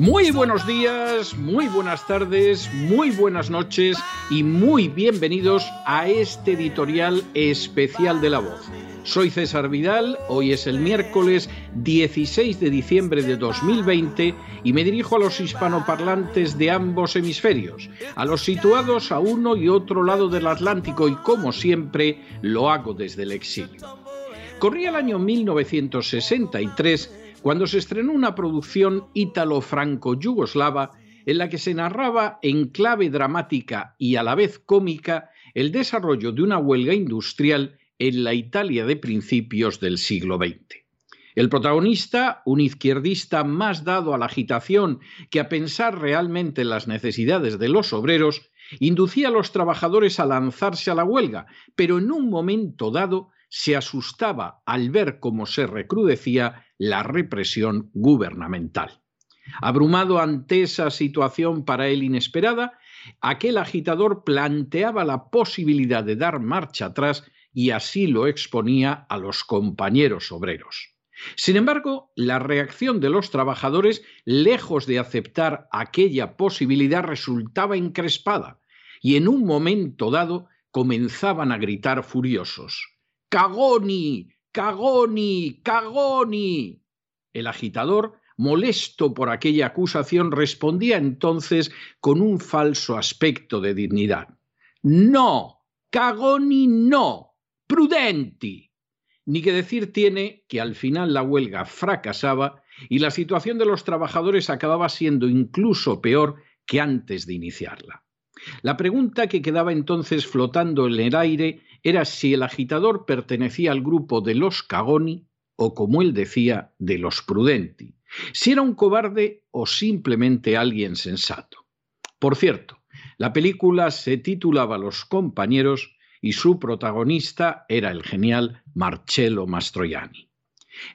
Muy buenos días, muy buenas tardes, muy buenas noches y muy bienvenidos a este editorial especial de La Voz. Soy César Vidal, hoy es el miércoles 16 de diciembre de 2020 y me dirijo a los hispanoparlantes de ambos hemisferios, a los situados a uno y otro lado del Atlántico y como siempre lo hago desde el exilio. Corría el año 1963 cuando se estrenó una producción ítalo-franco-yugoslava en la que se narraba en clave dramática y a la vez cómica el desarrollo de una huelga industrial en la Italia de principios del siglo XX. El protagonista, un izquierdista más dado a la agitación que a pensar realmente en las necesidades de los obreros, inducía a los trabajadores a lanzarse a la huelga, pero en un momento dado se asustaba al ver cómo se recrudecía la represión gubernamental. Abrumado ante esa situación para él inesperada, aquel agitador planteaba la posibilidad de dar marcha atrás y así lo exponía a los compañeros obreros. Sin embargo, la reacción de los trabajadores, lejos de aceptar aquella posibilidad, resultaba encrespada, y en un momento dado comenzaban a gritar furiosos. Cagoni, Cagoni, Cagoni. El agitador, molesto por aquella acusación, respondía entonces con un falso aspecto de dignidad. No, Cagoni no, prudenti. Ni que decir tiene que al final la huelga fracasaba y la situación de los trabajadores acababa siendo incluso peor que antes de iniciarla. La pregunta que quedaba entonces flotando en el aire era si el agitador pertenecía al grupo de los Cagoni o, como él decía, de los Prudenti, si era un cobarde o simplemente alguien sensato. Por cierto, la película se titulaba Los compañeros y su protagonista era el genial Marcello Mastroianni.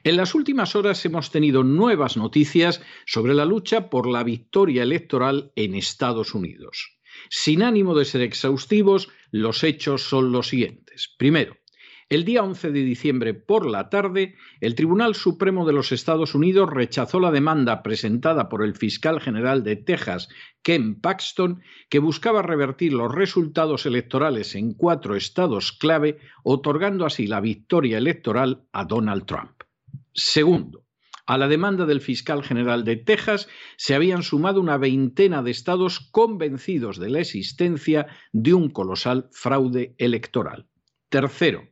En las últimas horas hemos tenido nuevas noticias sobre la lucha por la victoria electoral en Estados Unidos. Sin ánimo de ser exhaustivos, los hechos son los siguientes. Primero, el día 11 de diciembre por la tarde, el Tribunal Supremo de los Estados Unidos rechazó la demanda presentada por el fiscal general de Texas, Ken Paxton, que buscaba revertir los resultados electorales en cuatro estados clave, otorgando así la victoria electoral a Donald Trump. Segundo, a la demanda del fiscal general de Texas se habían sumado una veintena de estados convencidos de la existencia de un colosal fraude electoral. Tercero,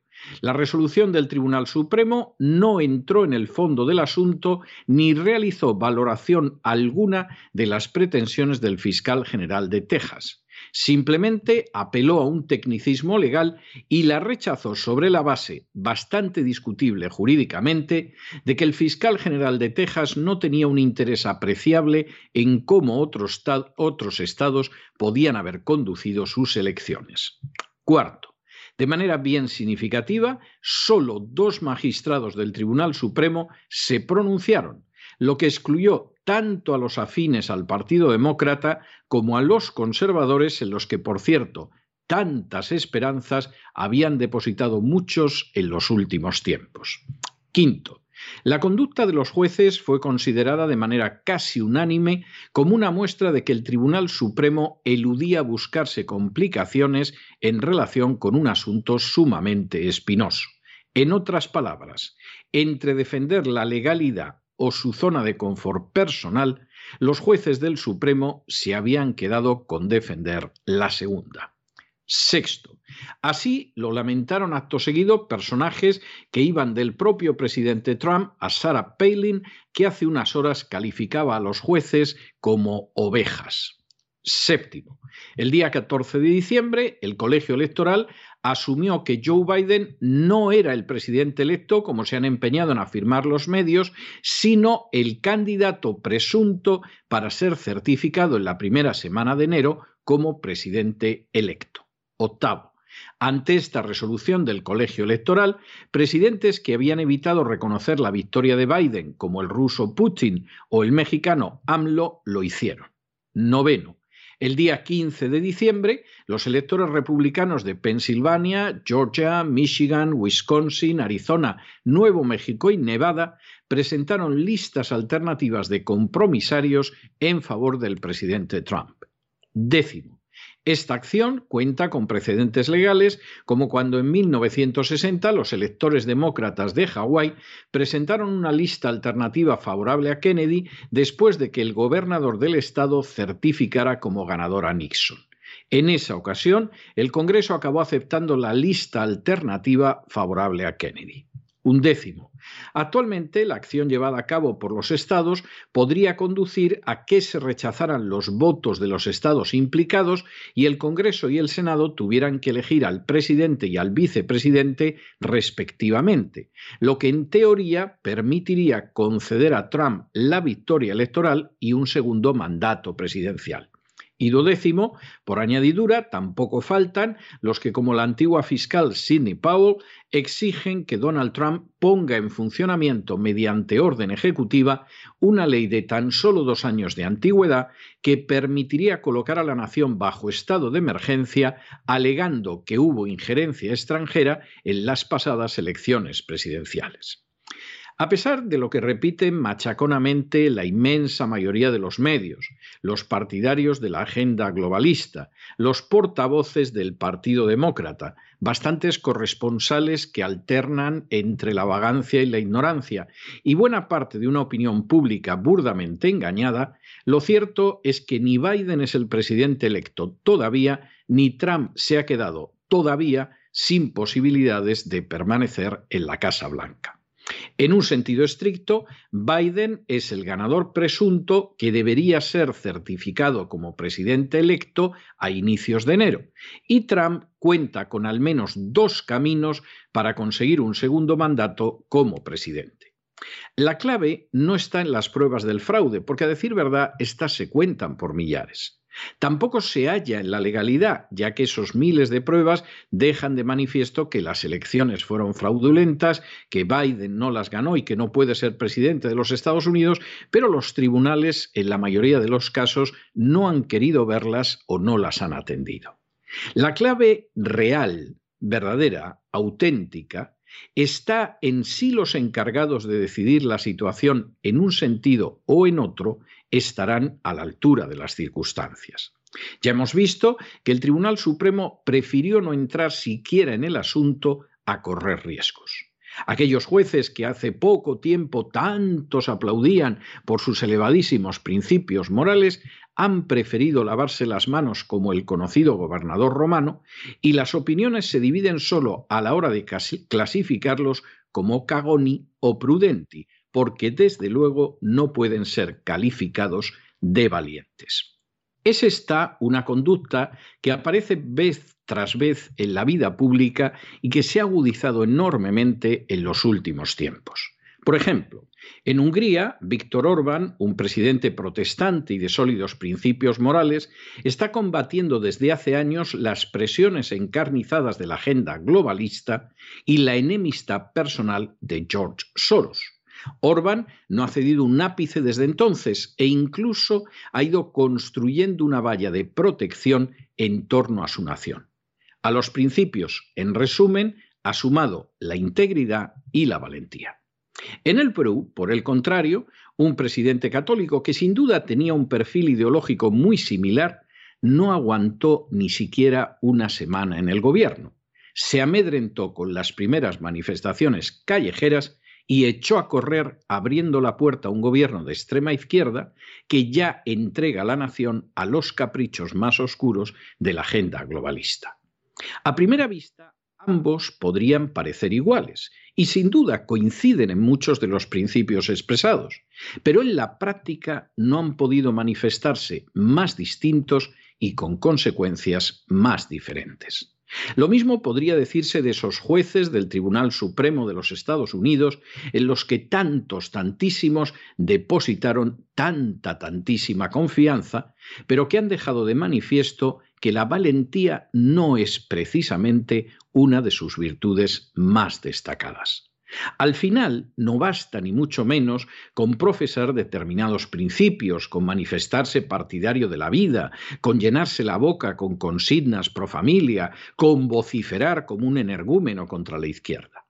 la resolución del Tribunal Supremo no entró en el fondo del asunto ni realizó valoración alguna de las pretensiones del fiscal general de Texas. Simplemente apeló a un tecnicismo legal y la rechazó sobre la base, bastante discutible jurídicamente, de que el fiscal general de Texas no tenía un interés apreciable en cómo otros, otros estados podían haber conducido sus elecciones. Cuarto, de manera bien significativa, solo dos magistrados del Tribunal Supremo se pronunciaron, lo que excluyó tanto a los afines al Partido Demócrata como a los conservadores en los que, por cierto, tantas esperanzas habían depositado muchos en los últimos tiempos. Quinto, la conducta de los jueces fue considerada de manera casi unánime como una muestra de que el Tribunal Supremo eludía buscarse complicaciones en relación con un asunto sumamente espinoso. En otras palabras, entre defender la legalidad o su zona de confort personal, los jueces del Supremo se habían quedado con defender la segunda. Sexto, así lo lamentaron acto seguido personajes que iban del propio presidente Trump a Sarah Palin, que hace unas horas calificaba a los jueces como ovejas. Séptimo, el día 14 de diciembre, el colegio electoral asumió que Joe Biden no era el presidente electo, como se han empeñado en afirmar los medios, sino el candidato presunto para ser certificado en la primera semana de enero como presidente electo. Octavo. Ante esta resolución del colegio electoral, presidentes que habían evitado reconocer la victoria de Biden, como el ruso Putin o el mexicano AMLO, lo hicieron. Noveno. El día 15 de diciembre, los electores republicanos de Pensilvania, Georgia, Michigan, Wisconsin, Arizona, Nuevo México y Nevada presentaron listas alternativas de compromisarios en favor del presidente Trump. Décimo. Esta acción cuenta con precedentes legales, como cuando en 1960 los electores demócratas de Hawái presentaron una lista alternativa favorable a Kennedy después de que el gobernador del estado certificara como ganador a Nixon. En esa ocasión, el Congreso acabó aceptando la lista alternativa favorable a Kennedy. Un décimo. Actualmente, la acción llevada a cabo por los estados podría conducir a que se rechazaran los votos de los estados implicados y el Congreso y el Senado tuvieran que elegir al presidente y al vicepresidente respectivamente, lo que en teoría permitiría conceder a Trump la victoria electoral y un segundo mandato presidencial. Y décimo, por añadidura, tampoco faltan los que, como la antigua fiscal Sidney Powell, exigen que Donald Trump ponga en funcionamiento mediante orden ejecutiva una ley de tan solo dos años de antigüedad que permitiría colocar a la nación bajo estado de emergencia alegando que hubo injerencia extranjera en las pasadas elecciones presidenciales. A pesar de lo que repiten machaconamente la inmensa mayoría de los medios, los partidarios de la agenda globalista, los portavoces del Partido Demócrata, bastantes corresponsales que alternan entre la vagancia y la ignorancia, y buena parte de una opinión pública burdamente engañada, lo cierto es que ni Biden es el presidente electo todavía, ni Trump se ha quedado todavía sin posibilidades de permanecer en la Casa Blanca. En un sentido estricto, Biden es el ganador presunto que debería ser certificado como presidente electo a inicios de enero, y Trump cuenta con al menos dos caminos para conseguir un segundo mandato como presidente. La clave no está en las pruebas del fraude, porque a decir verdad, estas se cuentan por millares. Tampoco se halla en la legalidad, ya que esos miles de pruebas dejan de manifiesto que las elecciones fueron fraudulentas, que Biden no las ganó y que no puede ser presidente de los Estados Unidos, pero los tribunales, en la mayoría de los casos, no han querido verlas o no las han atendido. La clave real, verdadera, auténtica, está en si los encargados de decidir la situación en un sentido o en otro estarán a la altura de las circunstancias. Ya hemos visto que el Tribunal Supremo prefirió no entrar siquiera en el asunto a correr riesgos. Aquellos jueces que hace poco tiempo tantos aplaudían por sus elevadísimos principios morales han preferido lavarse las manos como el conocido gobernador romano y las opiniones se dividen solo a la hora de clasificarlos como cagoni o prudenti, porque desde luego no pueden ser calificados de valientes. Es esta una conducta que aparece vez tras vez en la vida pública y que se ha agudizado enormemente en los últimos tiempos. Por ejemplo, en Hungría, Víctor Orbán, un presidente protestante y de sólidos principios morales, está combatiendo desde hace años las presiones encarnizadas de la agenda globalista y la enemistad personal de George Soros. Orbán no ha cedido un ápice desde entonces e incluso ha ido construyendo una valla de protección en torno a su nación. A los principios, en resumen, ha sumado la integridad y la valentía. En el Perú, por el contrario, un presidente católico que sin duda tenía un perfil ideológico muy similar, no aguantó ni siquiera una semana en el gobierno. Se amedrentó con las primeras manifestaciones callejeras y echó a correr abriendo la puerta a un gobierno de extrema izquierda que ya entrega la nación a los caprichos más oscuros de la agenda globalista. A primera vista, ambos podrían parecer iguales y sin duda coinciden en muchos de los principios expresados, pero en la práctica no han podido manifestarse más distintos y con consecuencias más diferentes. Lo mismo podría decirse de esos jueces del Tribunal Supremo de los Estados Unidos en los que tantos, tantísimos depositaron tanta, tantísima confianza, pero que han dejado de manifiesto que la valentía no es precisamente una de sus virtudes más destacadas. Al final, no basta ni mucho menos con profesar determinados principios, con manifestarse partidario de la vida, con llenarse la boca con consignas pro familia, con vociferar como un energúmeno contra la izquierda.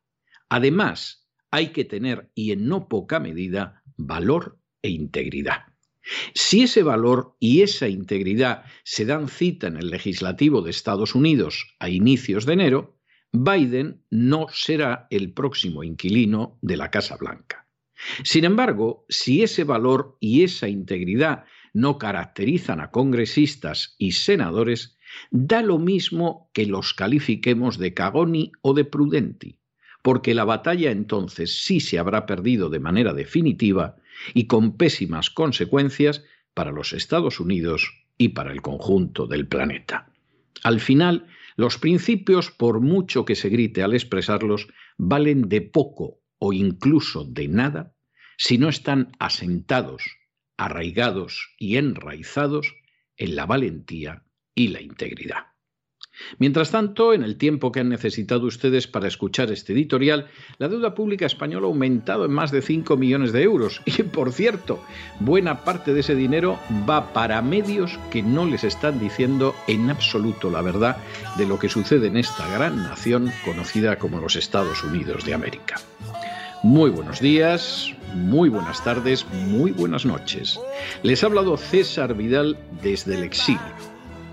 Además, hay que tener, y en no poca medida, valor e integridad. Si ese valor y esa integridad se dan cita en el legislativo de Estados Unidos a inicios de enero, Biden no será el próximo inquilino de la Casa Blanca. Sin embargo, si ese valor y esa integridad no caracterizan a congresistas y senadores, da lo mismo que los califiquemos de cagoni o de prudenti, porque la batalla entonces sí se habrá perdido de manera definitiva y con pésimas consecuencias para los Estados Unidos y para el conjunto del planeta. Al final, los principios, por mucho que se grite al expresarlos, valen de poco o incluso de nada si no están asentados, arraigados y enraizados en la valentía y la integridad. Mientras tanto, en el tiempo que han necesitado ustedes para escuchar este editorial, la deuda pública española ha aumentado en más de 5 millones de euros. Y, por cierto, buena parte de ese dinero va para medios que no les están diciendo en absoluto la verdad de lo que sucede en esta gran nación conocida como los Estados Unidos de América. Muy buenos días, muy buenas tardes, muy buenas noches. Les ha hablado César Vidal desde el exilio.